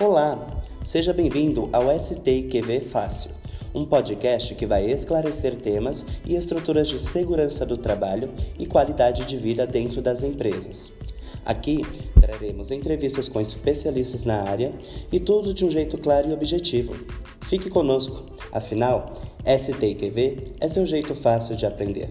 Olá, seja bem-vindo ao STQV Fácil, um podcast que vai esclarecer temas e estruturas de segurança do trabalho e qualidade de vida dentro das empresas. Aqui traremos entrevistas com especialistas na área e tudo de um jeito claro e objetivo. Fique conosco, afinal, STQV é seu jeito fácil de aprender.